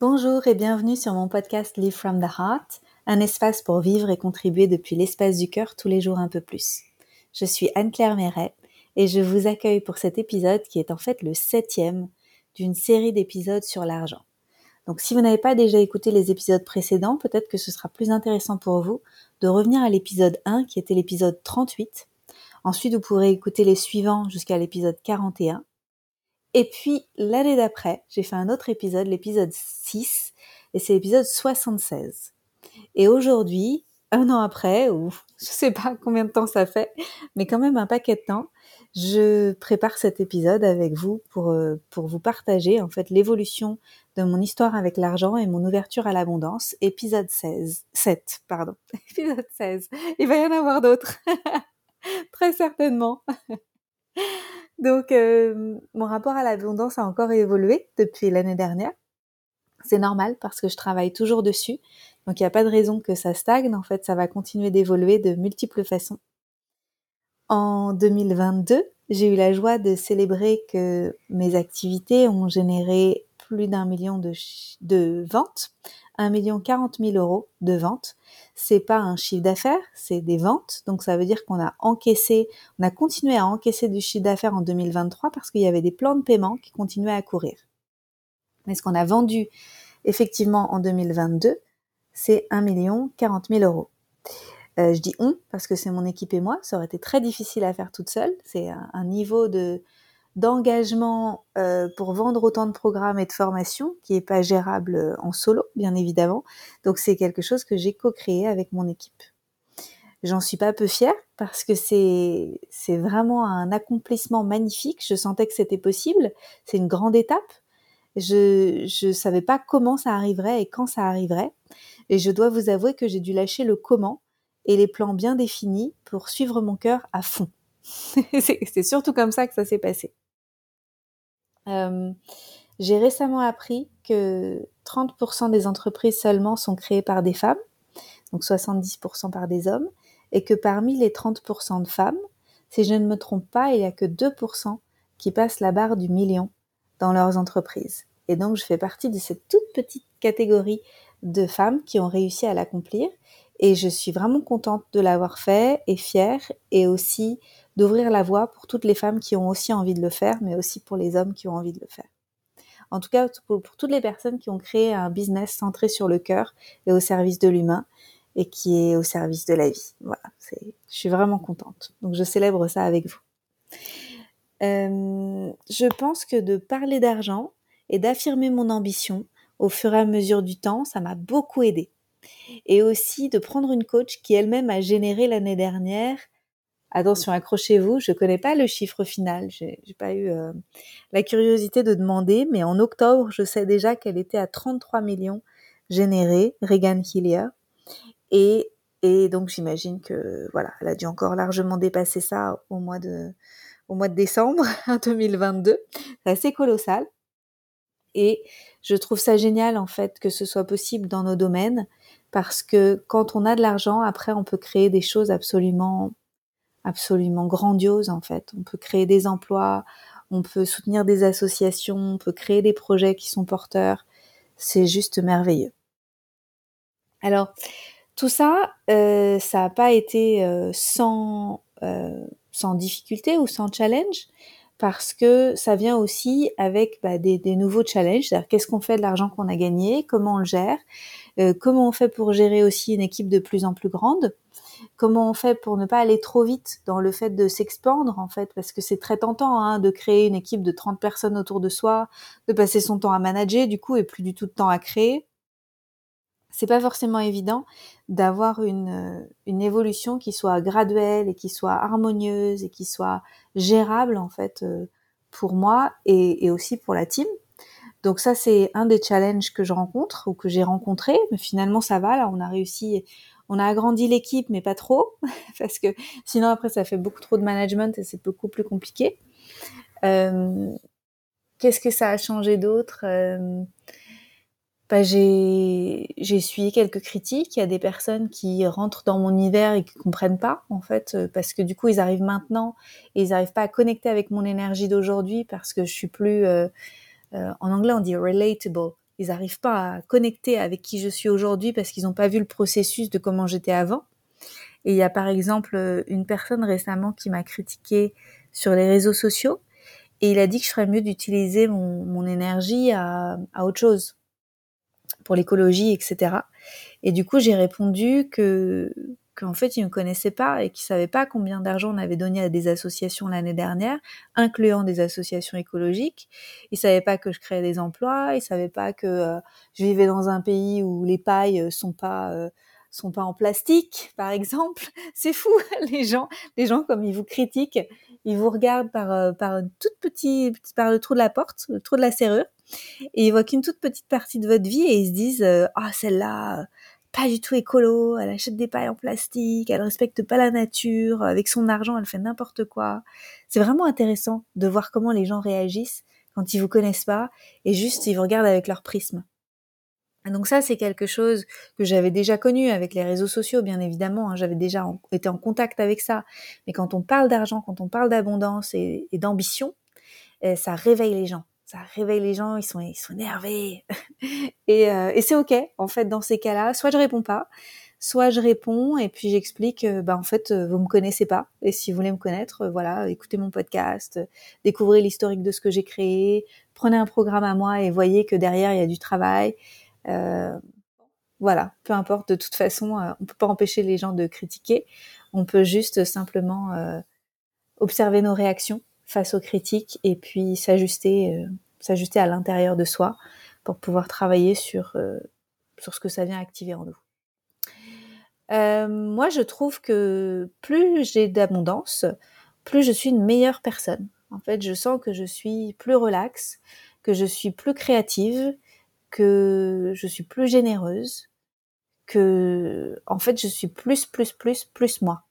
Bonjour et bienvenue sur mon podcast Live from the Heart, un espace pour vivre et contribuer depuis l'espace du cœur tous les jours un peu plus. Je suis Anne-Claire Méret et je vous accueille pour cet épisode qui est en fait le septième d'une série d'épisodes sur l'argent. Donc si vous n'avez pas déjà écouté les épisodes précédents, peut-être que ce sera plus intéressant pour vous de revenir à l'épisode 1 qui était l'épisode 38. Ensuite, vous pourrez écouter les suivants jusqu'à l'épisode 41 et puis l'année d'après, j'ai fait un autre épisode, l'épisode 6, et c'est l'épisode 76. Et aujourd'hui, un an après, ou je sais pas combien de temps ça fait, mais quand même un paquet de temps, je prépare cet épisode avec vous pour, euh, pour vous partager en fait l'évolution de mon histoire avec l'argent et mon ouverture à l'abondance, épisode 16, 7, pardon, épisode 16. Il va y en avoir d'autres, très certainement. Donc, euh, mon rapport à l'abondance a encore évolué depuis l'année dernière. C'est normal parce que je travaille toujours dessus. Donc, il n'y a pas de raison que ça stagne. En fait, ça va continuer d'évoluer de multiples façons. En 2022, j'ai eu la joie de célébrer que mes activités ont généré plus d'un million de, ventes, un million quarante mille euros de ventes c'est pas un chiffre d'affaires, c'est des ventes. Donc ça veut dire qu'on a encaissé, on a continué à encaisser du chiffre d'affaires en 2023 parce qu'il y avait des plans de paiement qui continuaient à courir. Mais ce qu'on a vendu effectivement en 2022, c'est 1 million 40 000 euros. Euh, je dis on parce que c'est mon équipe et moi. Ça aurait été très difficile à faire toute seule. C'est un niveau de d'engagement euh, pour vendre autant de programmes et de formations qui est pas gérable euh, en solo, bien évidemment. Donc c'est quelque chose que j'ai co-créé avec mon équipe. J'en suis pas peu fière parce que c'est c'est vraiment un accomplissement magnifique. Je sentais que c'était possible. C'est une grande étape. Je je savais pas comment ça arriverait et quand ça arriverait. Et je dois vous avouer que j'ai dû lâcher le comment et les plans bien définis pour suivre mon cœur à fond. c'est surtout comme ça que ça s'est passé. Euh, j'ai récemment appris que 30% des entreprises seulement sont créées par des femmes, donc 70% par des hommes, et que parmi les 30% de femmes, si je ne me trompe pas, il n'y a que 2% qui passent la barre du million dans leurs entreprises. Et donc je fais partie de cette toute petite catégorie de femmes qui ont réussi à l'accomplir. Et je suis vraiment contente de l'avoir fait et fière et aussi d'ouvrir la voie pour toutes les femmes qui ont aussi envie de le faire, mais aussi pour les hommes qui ont envie de le faire. En tout cas, pour, toutes les personnes qui ont créé un business centré sur le cœur et au service de l'humain et qui est au service de la vie. Voilà, je suis vraiment contente. Donc je célèbre ça avec vous. Euh, je pense que de parler d'argent et d'affirmer mon ambition au fur et à mesure du temps, ça m'a beaucoup aidé. Et aussi de prendre une coach qui elle-même a généré l'année dernière Attention, accrochez-vous, je connais pas le chiffre final, j'ai pas eu euh, la curiosité de demander, mais en octobre, je sais déjà qu'elle était à 33 millions générés, Regan Hillier, et, et donc j'imagine que voilà, elle a dû encore largement dépasser ça au mois de au mois de décembre 2022. C'est assez colossal. Et je trouve ça génial en fait que ce soit possible dans nos domaines parce que quand on a de l'argent, après on peut créer des choses absolument absolument grandiose en fait. On peut créer des emplois, on peut soutenir des associations, on peut créer des projets qui sont porteurs. C'est juste merveilleux. Alors, tout ça, euh, ça n'a pas été euh, sans, euh, sans difficulté ou sans challenge, parce que ça vient aussi avec bah, des, des, nouveaux challenges. C'est-à-dire qu'est-ce qu'on fait de l'argent qu'on a gagné, comment on le gère, comment on fait pour gérer aussi une équipe de plus en plus grande? Comment on fait pour ne pas aller trop vite dans le fait de s'expandre en fait parce que c'est très tentant hein, de créer une équipe de 30 personnes autour de soi, de passer son temps à manager du coup et plus du tout de temps à créer. C'est pas forcément évident d'avoir une, une évolution qui soit graduelle et qui soit harmonieuse et qui soit gérable en fait euh, pour moi et, et aussi pour la team. Donc ça c'est un des challenges que je rencontre ou que j'ai rencontré, mais finalement ça va là, on a réussi on a agrandi l'équipe, mais pas trop, parce que sinon après ça fait beaucoup trop de management et c'est beaucoup plus compliqué. Euh, qu'est-ce que ça a changé d'autre? Euh, bah, j'ai essuyé quelques critiques. Il y a des personnes qui rentrent dans mon univers et qui comprennent pas en fait, euh, parce que du coup ils arrivent maintenant et ils n'arrivent pas à connecter avec mon énergie d'aujourd'hui parce que je suis plus en anglais on dit relatable ils n'arrivent pas à connecter avec qui je suis aujourd'hui parce qu'ils n'ont pas vu le processus de comment j'étais avant. Et il y a par exemple une personne récemment qui m'a critiqué sur les réseaux sociaux et il a dit que je ferais mieux d'utiliser mon, énergie à autre chose pour l'écologie, etc. Et du coup, j'ai répondu que qu'en fait, il me connaissait pas et qu'il savait pas combien d'argent on avait donné à des associations l'année dernière, incluant des associations écologiques. Il savait pas que je créais des emplois, il savait pas que euh, je vivais dans un pays où les pailles sont pas euh, sont pas en plastique, par exemple. C'est fou, les gens, les gens comme ils vous critiquent, ils vous regardent par euh, par une toute petite par le trou de la porte, le trou de la serrure, et ils voient qu'une toute petite partie de votre vie et ils se disent ah celle-là pas du tout écolo, elle achète des pailles en plastique, elle respecte pas la nature, avec son argent elle fait n'importe quoi. C'est vraiment intéressant de voir comment les gens réagissent quand ils vous connaissent pas et juste ils vous regardent avec leur prisme. donc ça c'est quelque chose que j'avais déjà connu avec les réseaux sociaux bien évidemment, hein. j'avais déjà été en contact avec ça. Mais quand on parle d'argent, quand on parle d'abondance et, d'ambition, eh, ça réveille les gens ça réveille les gens, ils sont, ils sont énervés. et, euh, et c'est ok, en fait, dans ces cas-là, soit je réponds pas, soit je réponds et puis j'explique, bah en fait, euh, vous me connaissez pas. Et si vous voulez me connaître, euh, voilà, écoutez mon podcast, découvrez l'historique de ce que j'ai créé, prenez un programme à moi et voyez que derrière il y a du travail. Euh, voilà, peu importe. De toute façon, on peut pas empêcher les gens de critiquer. On peut juste simplement observer nos réactions face aux critiques et puis s'ajuster, euh, s'ajuster à l'intérieur de soi pour pouvoir travailler sur, euh, sur ce que ça vient activer en nous. Euh, moi, je trouve que plus j'ai d'abondance, plus je suis une meilleure personne. En fait, je sens que je suis plus relaxe, que je suis plus créative, que je suis plus généreuse, que, en fait, je suis plus, plus, plus, plus moi.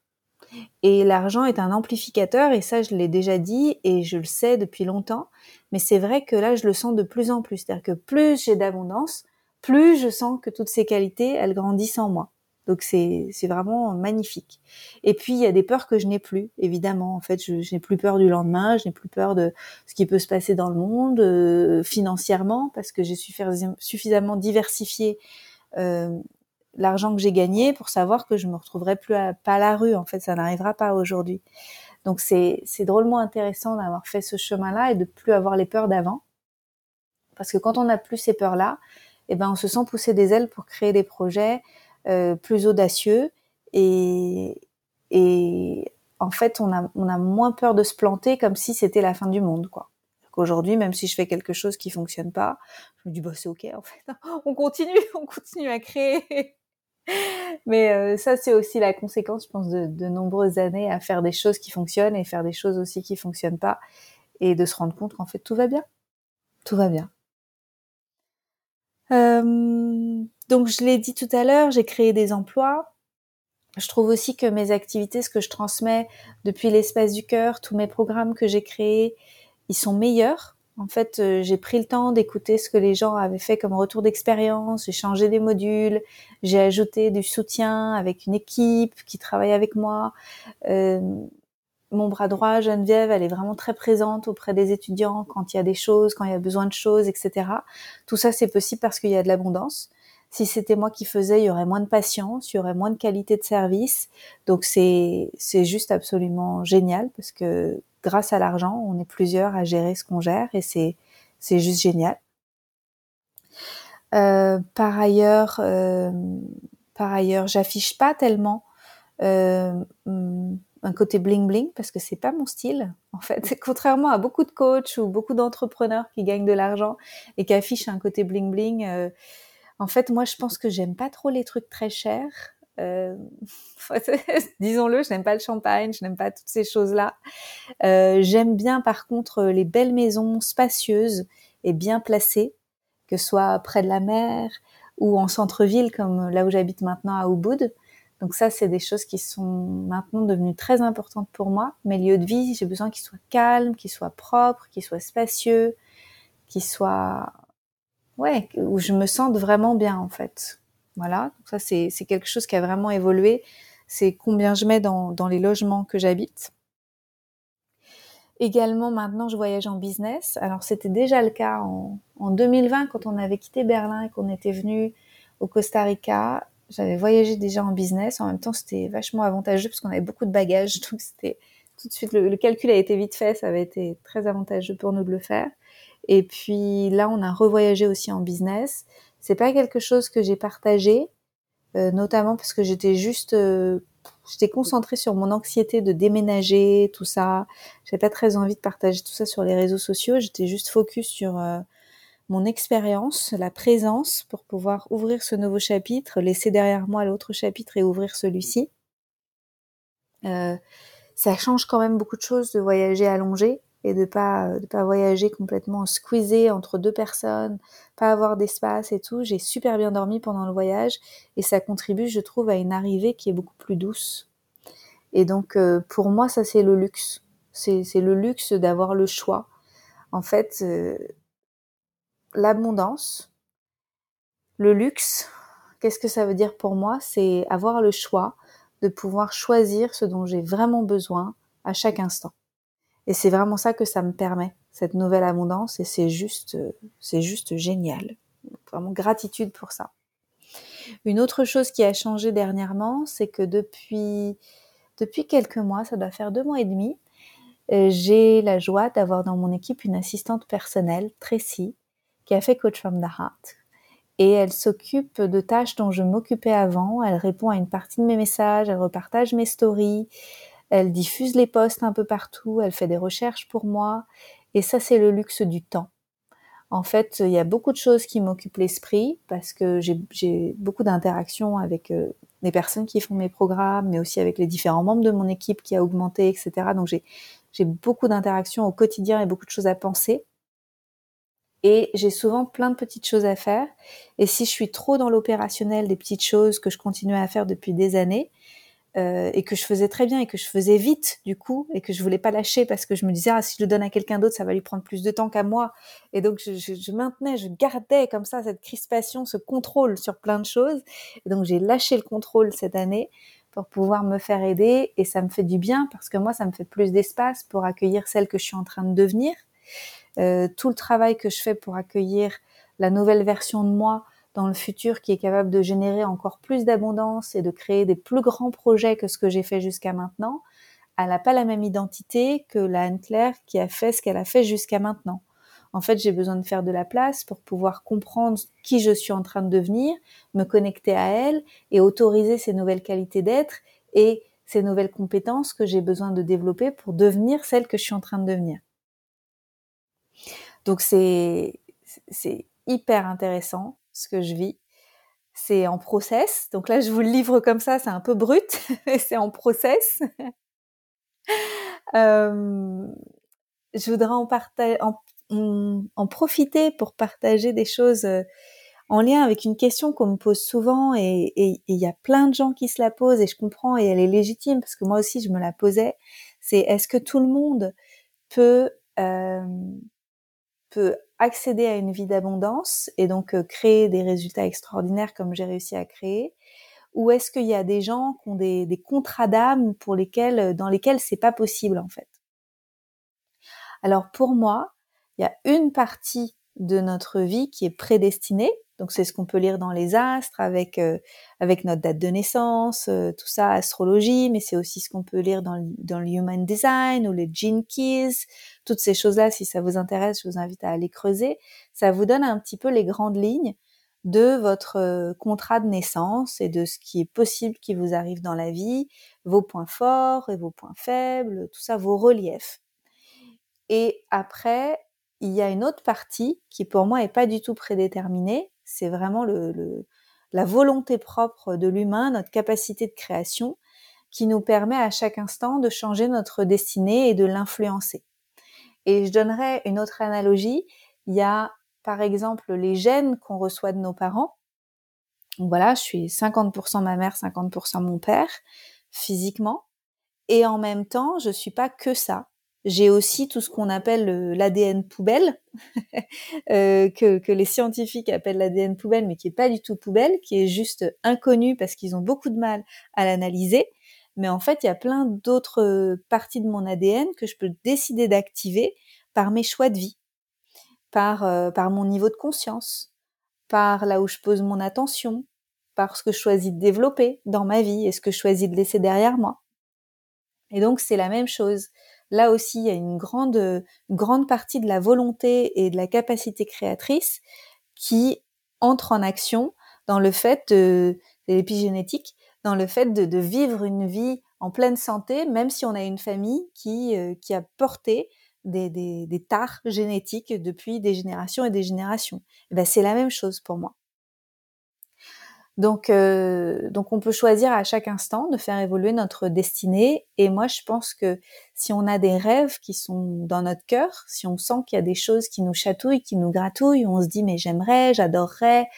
Et l'argent est un amplificateur, et ça, je l'ai déjà dit, et je le sais depuis longtemps. Mais c'est vrai que là, je le sens de plus en plus. C'est-à-dire que plus j'ai d'abondance, plus je sens que toutes ces qualités, elles grandissent en moi. Donc c'est vraiment magnifique. Et puis il y a des peurs que je n'ai plus, évidemment. En fait, je, n'ai plus peur du lendemain, je n'ai plus peur de ce qui peut se passer dans le monde euh, financièrement parce que j'ai suffisamment diversifié euh, l'argent que j'ai gagné pour savoir que je me retrouverai plus à, pas à la rue. En fait, ça n'arrivera pas aujourd'hui. Donc c'est drôlement intéressant d'avoir fait ce chemin-là et de plus avoir les peurs d'avant. Parce que quand on n'a plus ces peurs-là, eh ben on se sent pousser des ailes pour créer des projets euh, plus audacieux et et en fait on a on a moins peur de se planter comme si c'était la fin du monde quoi. Qu'aujourd'hui, même si je fais quelque chose qui fonctionne pas, je me dis bah c'est ok en fait, on continue, on continue à créer. Mais euh, ça, c'est aussi la conséquence, je pense, de, nombreuses années à faire des choses qui fonctionnent et faire des choses aussi qui fonctionnent pas, et de se rendre compte qu'en fait tout va bien, tout va bien. Euh, donc je l'ai dit tout à l'heure, j'ai créé des emplois. Je trouve aussi que mes activités, ce que je transmets depuis l'espace du cœur, tous mes programmes que j'ai créés, ils sont meilleurs en fait, euh, j'ai pris le temps d'écouter ce que les gens avaient fait comme retour d'expérience. J'ai changé des modules, j'ai ajouté du soutien avec une équipe qui travaille avec moi. Euh, mon bras droit, Geneviève, elle est vraiment très présente auprès des étudiants quand il y a des choses, quand il y a besoin de choses, etc. Tout ça, c'est possible parce qu'il y a de l'abondance. Si c'était moi qui faisais, il y aurait moins de patience, il y aurait moins de qualité de service. Donc c'est c'est juste absolument génial parce que grâce à l'argent, on est plusieurs à gérer ce qu'on gère et c'est c'est juste génial. Euh, par ailleurs, euh, par ailleurs, j'affiche pas tellement euh, un côté bling bling parce que c'est pas mon style. En fait, contrairement à beaucoup de coachs ou beaucoup d'entrepreneurs qui gagnent de l'argent et qui affichent un côté bling bling. En fait, moi, je pense que j'aime pas trop les trucs très chers. Euh, disons-le, je n'aime pas le champagne, je n'aime pas toutes ces choses-là. Euh, j'aime bien par contre les belles maisons spacieuses et bien placées, que ce soit près de la mer ou en centre-ville comme là où j'habite maintenant à Ubud. Donc ça, c'est des choses qui sont maintenant devenues très importantes pour moi. Mes lieux de vie, j'ai besoin qu'ils soient calmes, qu'ils soient propres, qu'ils soient spacieux, qu'ils soient, ouais, où je me sente vraiment bien en fait. Voilà, ça c'est quelque chose qui a vraiment évolué. C'est combien je mets dans, les logements que j'habite. Également, maintenant, je voyage en business. Alors, c'était déjà le cas en, en 2020 quand on avait quitté Berlin et qu'on était venu au Costa Rica. J'avais voyagé déjà en business. En même temps, c'était vachement avantageux parce qu'on avait beaucoup de bagages. Donc, c'était tout de suite, le, calcul a été vite fait. Ça avait été très avantageux pour nous de le faire. Et puis là, on a revoyagé aussi en business. C'est pas quelque chose que j'ai partagé, euh, notamment parce que j'étais juste euh, j'étais concentrée sur mon anxiété de déménager, tout ça. J'avais pas très envie de partager tout ça sur les réseaux sociaux. J'étais juste focus sur euh, mon expérience, la présence pour pouvoir ouvrir ce nouveau chapitre, laisser derrière moi l'autre chapitre et ouvrir celui-ci. Ça change quand même beaucoup de choses de voyager allongé et de pas de pas voyager complètement squeezé entre deux personnes, pas avoir d'espace et tout. J'ai super bien dormi pendant le voyage et ça contribue, je trouve, à une arrivée qui est beaucoup plus douce. Et donc euh, pour moi, ça c'est le luxe. C'est le luxe d'avoir le choix. En fait, euh, l'abondance, le luxe, qu'est-ce que ça veut dire pour moi? C'est avoir le choix de pouvoir choisir ce dont j'ai vraiment besoin à chaque instant. Et c'est vraiment ça que ça me permet, cette nouvelle abondance, et c'est juste, c'est juste génial. Vraiment gratitude pour ça. Une autre chose qui a changé dernièrement, c'est que depuis, depuis quelques mois, ça doit faire deux mois et demi, euh, j'ai la joie d'avoir dans mon équipe une assistante personnelle, Tracy, qui a fait Coach from the Heart. Et elle s'occupe de tâches dont je m'occupais avant. Elle répond à une partie de mes messages, elle repartage mes stories, elle diffuse les posts un peu partout, elle fait des recherches pour moi. Et ça, c'est le luxe du temps. En fait, il y a beaucoup de choses qui m'occupent l'esprit parce que j'ai beaucoup d'interactions avec euh, les personnes qui font mes programmes, mais aussi avec les différents membres de mon équipe qui a augmenté, etc. Donc j'ai beaucoup d'interactions au quotidien et beaucoup de choses à penser. Et j'ai souvent plein de petites choses à faire. Et si je suis trop dans l'opérationnel des petites choses que je continue à faire depuis des années, euh, et que je faisais très bien et que je faisais vite du coup et que je voulais pas lâcher parce que je me disais ah si je le donne à quelqu'un d'autre ça va lui prendre plus de temps qu'à moi. Et donc je, maintenais je gardais comme ça cette crispation ce contrôle sur plein de choses. Et donc j'ai lâché le contrôle cette année pour pouvoir me faire aider et ça me fait du bien parce que moi ça me fait plus d'espace pour accueillir celle que je suis en train de devenir. Euh, tout le travail que je fais pour accueillir la nouvelle version de moi dans le futur qui est capable de générer encore plus d'abondance et de créer des plus grands projets que ce que j'ai fait jusqu'à maintenant, elle n'a pas la même identité que la Anne-Claire qui a fait ce qu'elle a fait jusqu'à maintenant. En fait, j'ai besoin de faire de la place pour pouvoir comprendre qui je suis en train de devenir, me connecter à elle et autoriser ces nouvelles qualités d'être et ces nouvelles compétences que j'ai besoin de développer pour devenir celle que je suis en train de devenir. Donc c'est hyper intéressant ce que je vis. C'est en process. Donc là, je vous le livre comme ça, c'est un peu brut, c'est en process. euh, je voudrais en, profiter pour partager des choses euh, en lien avec une question qu'on me pose souvent et il y a plein de gens qui se la posent et je comprends et elle est légitime parce que moi aussi je me la posais. C'est est-ce que tout le monde peut euh, peut accéder à une vie d'abondance et donc euh, créer des résultats extraordinaires comme j'ai réussi à créer? Ou est-ce qu'il y a des gens qui ont des, des contrats d'âme pour lesquels euh, dans lesquels c'est pas possible en fait? Alors pour moi il y a une partie de notre vie qui est prédestinée donc c'est ce qu'on peut lire dans les astres avec euh, avec notre date de naissance, euh, tout ça, astrologie, mais c'est aussi ce qu'on peut lire dans, dans le Human Design ou les Gene Keys, toutes ces choses-là. Si ça vous intéresse, je vous invite à aller creuser. Ça vous donne un petit peu les grandes lignes de votre euh, contrat de naissance et de ce qui est possible qui vous arrive dans la vie, vos points forts et vos points faibles, tout ça, vos reliefs. Et après, il y a une autre partie qui pour moi est pas du tout prédéterminée, c'est vraiment la volonté propre de l'humain, notre capacité de création, qui nous permet à chaque instant de changer notre destinée et de l'influencer. Et je donnerais une autre analogie. Il y a par exemple les gènes qu'on reçoit de nos parents. Voilà, je suis 50% ma mère, 50% mon père, physiquement. Et en même temps, je suis pas que ça. J'ai aussi tout ce qu'on appelle l'ADN poubelle, euh, que, les scientifiques appellent l'ADN poubelle, mais qui est pas du tout poubelle, qui est juste inconnu parce qu'ils ont beaucoup de mal à l'analyser. mais en fait, il y a plein d'autres parties de mon ADN que je peux décider d'activer par mes choix de vie, par, par mon niveau de conscience, par là où je pose mon attention, par ce que je choisis de développer dans ma vie et ce que je choisis de laisser derrière moi. Et donc, c'est la même chose. Là aussi, il y a une grande, grande partie de la volonté et de la capacité créatrice qui entre en action dans le fait de, l'épigénétique, dans le fait de, vivre une vie en pleine santé, même si on a une famille qui, euh, qui a porté des, des, des tares génétiques depuis des générations et des générations. Eh ben, c'est la même chose pour moi. Donc, euh, donc on peut choisir à chaque instant de faire évoluer notre destinée. Et moi, je pense que si on a des rêves qui sont dans notre cœur, si on sent qu'il y a des choses qui nous chatouillent, qui nous gratouillent, on se dit mais j'aimerais, j'adorerais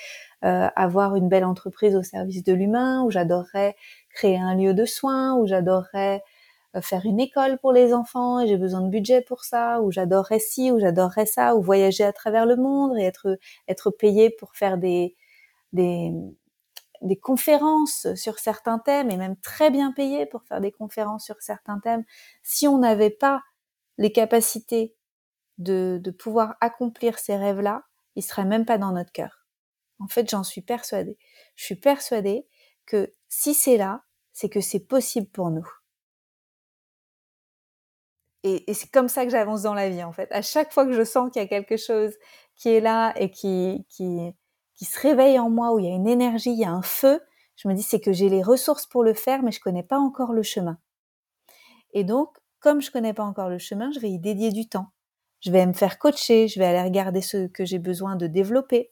euh, avoir une belle entreprise au service de l'humain, ou j'adorerais créer un lieu de soins, ou j'adorerais euh, faire une école pour les enfants j'ai besoin de budget pour ça, ou j'adorerais ci, ou j'adorerais ça, ou voyager à travers le monde et être être payé pour faire des des des conférences sur certains thèmes et même très bien payé pour faire des conférences sur certains thèmes, si on n'avait pas les capacités de, de pouvoir accomplir ces rêves-là, ils seraient même pas dans notre cœur. En fait, j'en suis persuadée. Je suis persuadée que si c'est là, c'est que c'est possible pour nous. Et, et c'est comme ça que j'avance dans la vie, en fait. À chaque fois que je sens qu'il y a quelque chose qui est là et qui, qui, qui se réveille en moi, où il y a une énergie, il y a un feu, je me dis c'est que j'ai les ressources pour le faire, mais je connais pas encore le chemin. Et donc, comme je connais pas encore le chemin, je vais y dédier du temps. Je vais me faire coacher, je vais aller regarder ce que j'ai besoin de développer,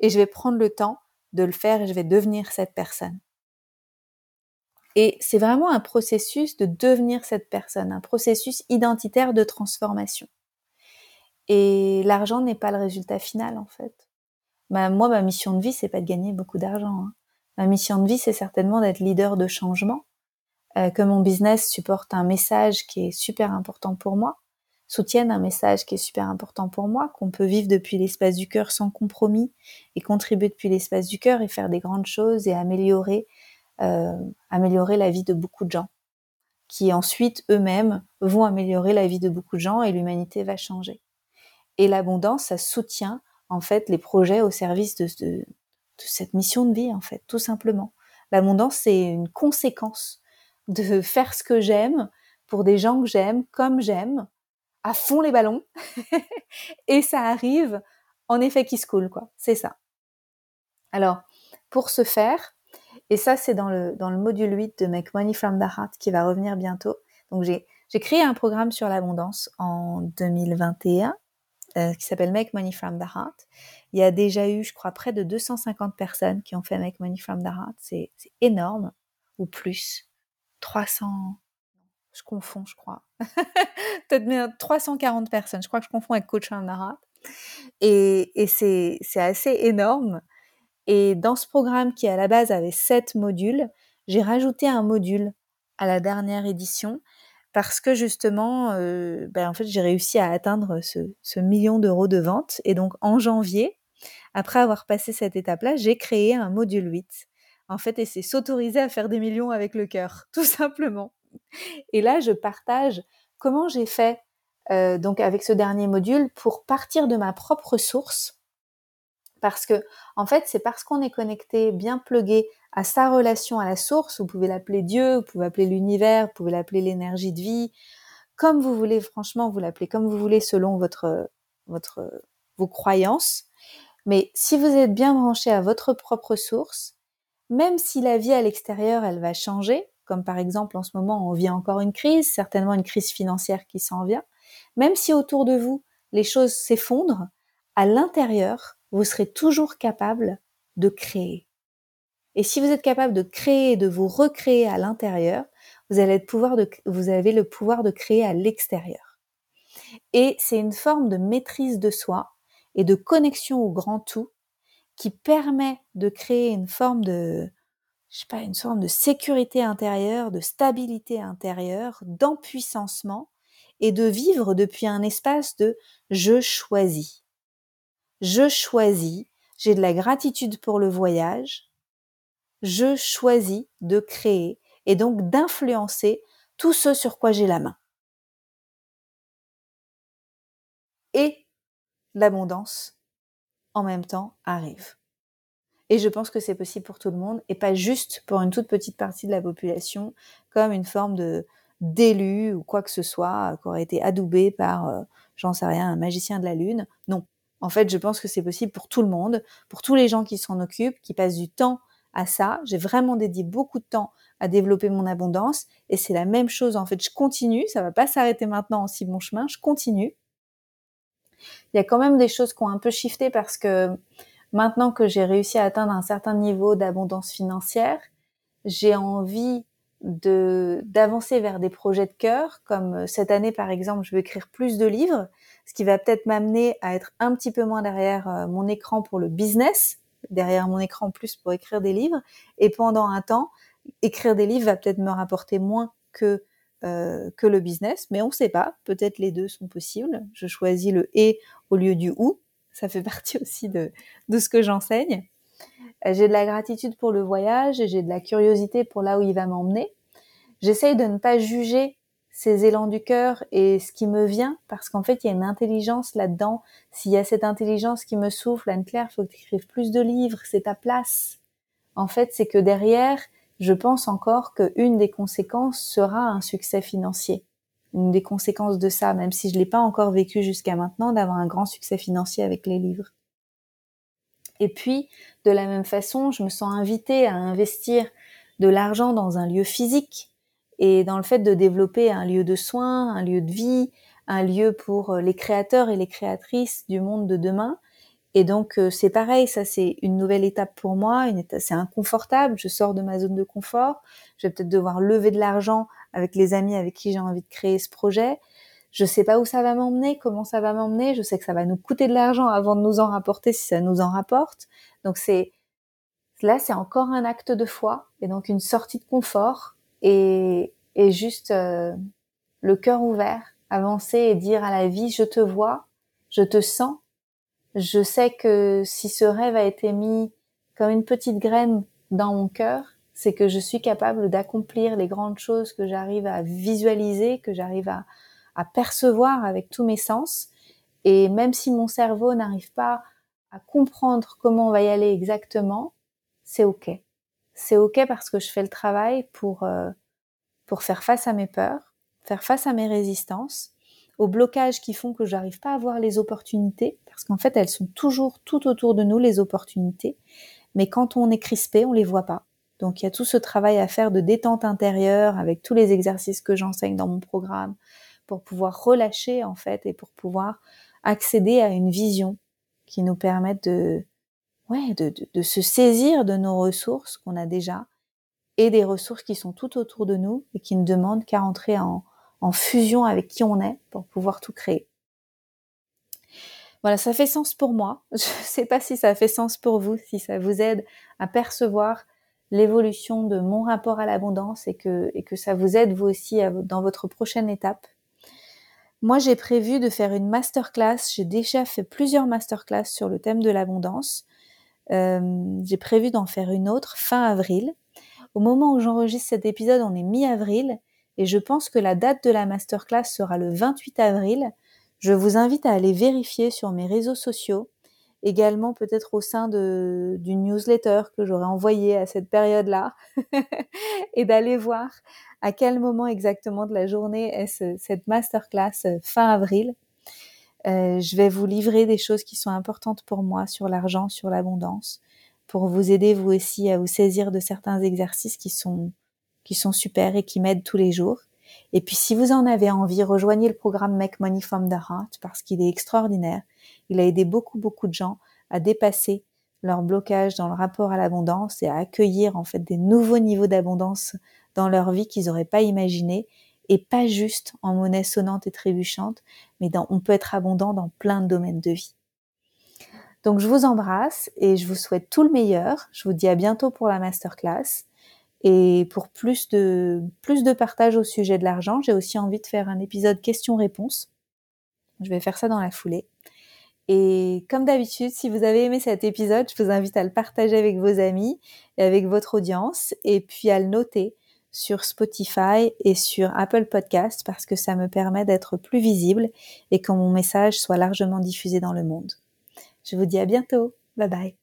et je vais prendre le temps de le faire et je vais devenir cette personne. Et c'est vraiment un processus de devenir cette personne, un processus identitaire de transformation. Et l'argent n'est pas le résultat final en fait moi, ma mission de vie, c'est pas de gagner beaucoup d'argent. Hein. Ma mission de vie, c'est certainement d'être leader de changement, euh, que mon business supporte un message qui est super important pour moi, soutienne un message qui est super important pour moi, qu'on peut vivre depuis l'espace du cœur sans compromis et contribuer depuis l'espace du cœur et faire des grandes choses et améliorer, euh, améliorer la vie de beaucoup de gens, qui ensuite eux-mêmes vont améliorer la vie de beaucoup de gens et l'humanité va changer. Et l'abondance, ça soutient en fait les projets au service de, cette mission de vie en fait tout simplement. L'abondance c'est une conséquence de faire ce que j'aime pour des gens que j'aime comme j'aime à fond les ballons et ça arrive en effet qui se coule quoi. C'est ça. Alors pour ce faire et ça c'est dans le dans le module 8 de Make Money from the Heart qui va revenir bientôt. Donc j'ai créé un programme sur l'abondance en 2021 euh, qui s'appelle Make Money from the Heart. Il y a déjà eu, je crois, près de 250 personnes qui ont fait Make Money from the Heart. C'est énorme, ou plus. 300, je confonds, je crois. Peut-être 340 personnes. Je crois que je confonds avec Coach from the Heart. Et, et c'est assez énorme. Et dans ce programme qui à la base avait 7 modules, j'ai rajouté un module à la dernière édition parce que justement, euh, ben en fait, j'ai réussi à atteindre ce, ce million d'euros de vente. Et donc, en janvier, après avoir passé cette étape-là, j'ai créé un module 8. En fait, et c'est s'autoriser à faire des millions avec le cœur, tout simplement. Et là, je partage comment j'ai fait euh, donc avec ce dernier module pour partir de ma propre source. Parce que, en fait, c'est parce qu'on est connecté, bien plugué à sa relation à la source. Vous pouvez l'appeler Dieu, vous pouvez l'appeler l'univers, vous pouvez l'appeler l'énergie de vie, comme vous voulez. Franchement, vous l'appelez comme vous voulez selon votre votre vos croyances. Mais si vous êtes bien branché à votre propre source, même si la vie à l'extérieur elle va changer, comme par exemple en ce moment on vit encore une crise, certainement une crise financière qui s'en vient, même si autour de vous les choses s'effondrent, à l'intérieur vous serez toujours capable de créer. Et si vous êtes capable de créer, de vous recréer à l'intérieur, vous, avez le pouvoir de créer à l'extérieur. Et c'est une forme de maîtrise de soi et de connexion au grand tout qui permet de créer une forme de, une forme de sécurité intérieure, de stabilité intérieure, d'empuissancement et de vivre depuis un espace de je choisis. Je choisis, j'ai de la gratitude pour le voyage, je choisis de créer et donc d'influencer tout ce sur quoi j'ai la main. Et l'abondance, en même temps, arrive. Et je pense que c'est possible pour tout le monde et pas juste pour une toute petite partie de la population comme une forme de d'élu ou quoi que ce soit qui aurait été adoubé par, euh, j'en sais rien, un magicien de la lune. Non. En fait, je pense que c'est possible pour tout le monde, pour tous les gens qui s'en occupent, qui passent du temps à ça. J'ai vraiment dédié beaucoup de temps à développer mon abondance et c'est la même chose. En fait, je continue. Ça va pas s'arrêter maintenant en si bon chemin. Je continue. Il y a quand même des choses qui ont un peu shifté parce que Maintenant que j'ai réussi à atteindre un certain niveau d'abondance financière, j'ai envie de d'avancer vers des projets de cœur, comme euh, cette année par exemple, je vais écrire plus de livres, ce qui va peut-être m'amener à être un petit peu moins derrière euh, mon écran pour le business, derrière mon écran plus pour écrire des livres, et pendant un temps, écrire des livres va peut-être me rapporter moins que euh, que le business, mais on ne sait pas, peut-être les deux sont possibles. Je choisis le et au lieu du ou ça fait partie aussi de, de ce que j'enseigne. Euh, j'ai de la gratitude pour le voyage et j'ai de la curiosité pour là où il va m'emmener. J'essaye de ne pas juger ces élans du cœur et ce qui me vient, parce qu'en fait, il y a une intelligence là-dedans. S'il y a cette intelligence qui me souffle, Anne-Claire, faut que tu écrives plus de livres, c'est ta place. En fait, c'est que derrière, je pense encore qu'une des conséquences sera un succès financier une des conséquences de ça, même si je l'ai pas encore vécu jusqu'à maintenant, d'avoir un grand succès financier avec les livres. Et puis, de la même façon, je me sens invitée à investir de l'argent dans un lieu physique et dans le fait de développer un lieu de soins, un lieu de vie, un lieu pour les créateurs et les créatrices du monde de demain. Et donc euh, c'est pareil, ça c'est une nouvelle étape pour moi, c'est inconfortable, je sors de ma zone de confort, je vais peut-être devoir lever de l'argent avec les amis avec qui j'ai envie de créer ce projet. Je sais pas où ça va m'emmener, comment ça va m'emmener. Je sais que ça va nous coûter de l'argent avant de nous en rapporter si ça nous en rapporte. Donc c'est là, c'est encore un acte de foi et donc une sortie de confort et, et juste euh, le cœur ouvert, avancer et dire à la vie je te vois, je te sens. Je sais que si ce rêve a été mis comme une petite graine dans mon cœur, c'est que je suis capable d'accomplir les grandes choses que j'arrive à visualiser, que j'arrive à, percevoir avec tous mes sens. Et même si mon cerveau n'arrive pas à comprendre comment on va y aller exactement, c'est ok. C'est ok parce que je fais le travail pour euh, pour faire face à mes peurs, faire face à mes résistances, aux blocages qui font que j'arrive pas à voir les opportunités, parce qu'en fait elles sont toujours tout autour de nous les opportunités, mais quand on est crispé, on les voit pas. Donc il y a tout ce travail à faire de détente intérieure avec tous les exercices que j'enseigne dans mon programme pour pouvoir relâcher en fait et pour pouvoir accéder à une vision qui nous permette de, ouais, de, de, se saisir de nos ressources qu'on a déjà et des ressources qui sont tout autour de nous et qui ne demandent qu'à entrer en, en fusion avec qui on est pour pouvoir tout créer. Voilà, ça fait sens pour moi. Je ne sais pas si ça fait sens pour vous, si ça vous aide à percevoir l'évolution de mon rapport à l'abondance et que, et que ça vous aide vous aussi dans votre prochaine étape. Moi, j'ai prévu de faire une masterclass. J'ai déjà fait plusieurs masterclass sur le thème de l'abondance. Euh, j'ai prévu d'en faire une autre fin avril. Au moment où j'enregistre cet épisode, on est mi-avril et je pense que la date de la masterclass sera le 28 avril. Je vous invite à aller vérifier sur mes réseaux sociaux également peut-être au sein de, d'une newsletter que j'aurais envoyée à cette période-là et d'aller voir à quel moment exactement de la journée est ce, cette masterclass euh, fin avril. Euh, je vais vous livrer des choses qui sont importantes pour moi sur l'argent, sur l'abondance, pour vous aider vous aussi à vous saisir de certains exercices qui sont qui sont super et qui m'aident tous les jours. Et puis si vous en avez envie, rejoignez le programme Make Money from the parce qu'il est extraordinaire. Il a aidé beaucoup, beaucoup de gens à dépasser leur blocage dans le rapport à l'abondance et à accueillir en fait des nouveaux niveaux d'abondance dans leur vie qu'ils n'auraient pas imaginé et pas juste en monnaie sonnante et trébuchante, mais dans, on peut être abondant dans plein de domaines de vie. Donc je vous embrasse et je vous souhaite tout le meilleur. Je vous dis à bientôt pour la masterclass. Et pour plus de, plus de partage au sujet de l'argent, j'ai aussi envie de faire un épisode questions-réponses. Je vais faire ça dans la foulée. Et comme d'habitude, si vous avez aimé cet épisode, je vous invite à le partager avec vos amis et avec votre audience et puis à le noter sur Spotify et sur Apple Podcast parce que ça me permet d'être plus visible et que mon message soit largement diffusé dans le monde. Je vous dis à bientôt. Bye bye.